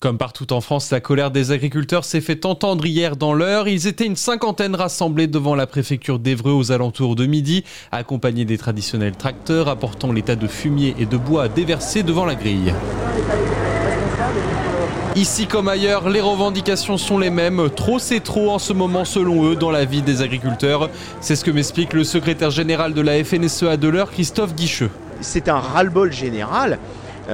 Comme partout en France, la colère des agriculteurs s'est fait entendre hier dans l'heure. Ils étaient une cinquantaine rassemblés devant la préfecture d'Evreux aux alentours de midi, accompagnés des traditionnels tracteurs apportant l'état de fumier et de bois déversés devant la grille. Ici comme ailleurs, les revendications sont les mêmes. Trop c'est trop en ce moment selon eux dans la vie des agriculteurs. C'est ce que m'explique le secrétaire général de la FNSEA de l'heure, Christophe Guicheux. C'est un ras-le-bol général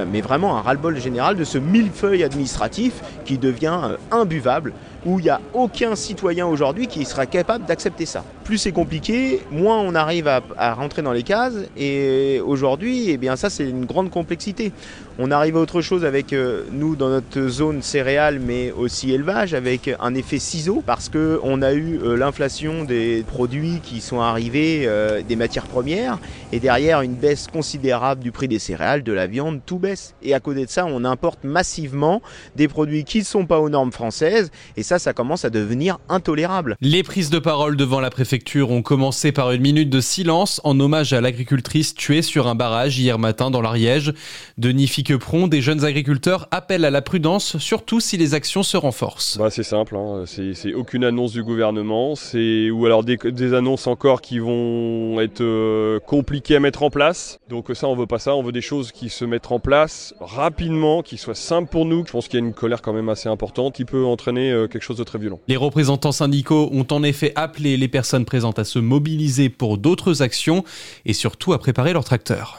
mais vraiment un ras-le-bol général de ce millefeuille administratif qui devient euh, imbuvable, où il n'y a aucun citoyen aujourd'hui qui sera capable d'accepter ça. Plus c'est compliqué, moins on arrive à, rentrer dans les cases, et aujourd'hui, eh bien ça c'est une grande complexité. On arrive à autre chose avec euh, nous dans notre zone céréale, mais aussi élevage, avec un effet ciseau, parce qu'on a eu l'inflation des produits qui sont arrivés, des matières premières, et derrière une baisse considérable du prix des céréales, de la viande, tout baisse. Et à côté de ça, on importe massivement des produits qui ne sont pas aux normes françaises. Et ça, ça commence à devenir intolérable. Les prises de parole devant la préfecture ont commencé par une minute de silence en hommage à l'agricultrice tuée sur un barrage hier matin dans l'Ariège. Denis Fiquepron, des jeunes agriculteurs, appellent à la prudence, surtout si les actions se renforcent. Bah, c'est simple, hein. c'est aucune annonce du gouvernement, c'est ou alors des, annonces encore qui vont être euh, compliquées à mettre en place. Donc ça, on veut pas ça, on veut des choses qui se mettent en place rapidement, qui soit simple pour nous. Je pense qu'il y a une colère quand même assez importante qui peut entraîner euh, Les représentants syndicaux ont en effet appelé les personnes présentes à se mobiliser pour d'autres actions et surtout à préparer leurs tracteurs.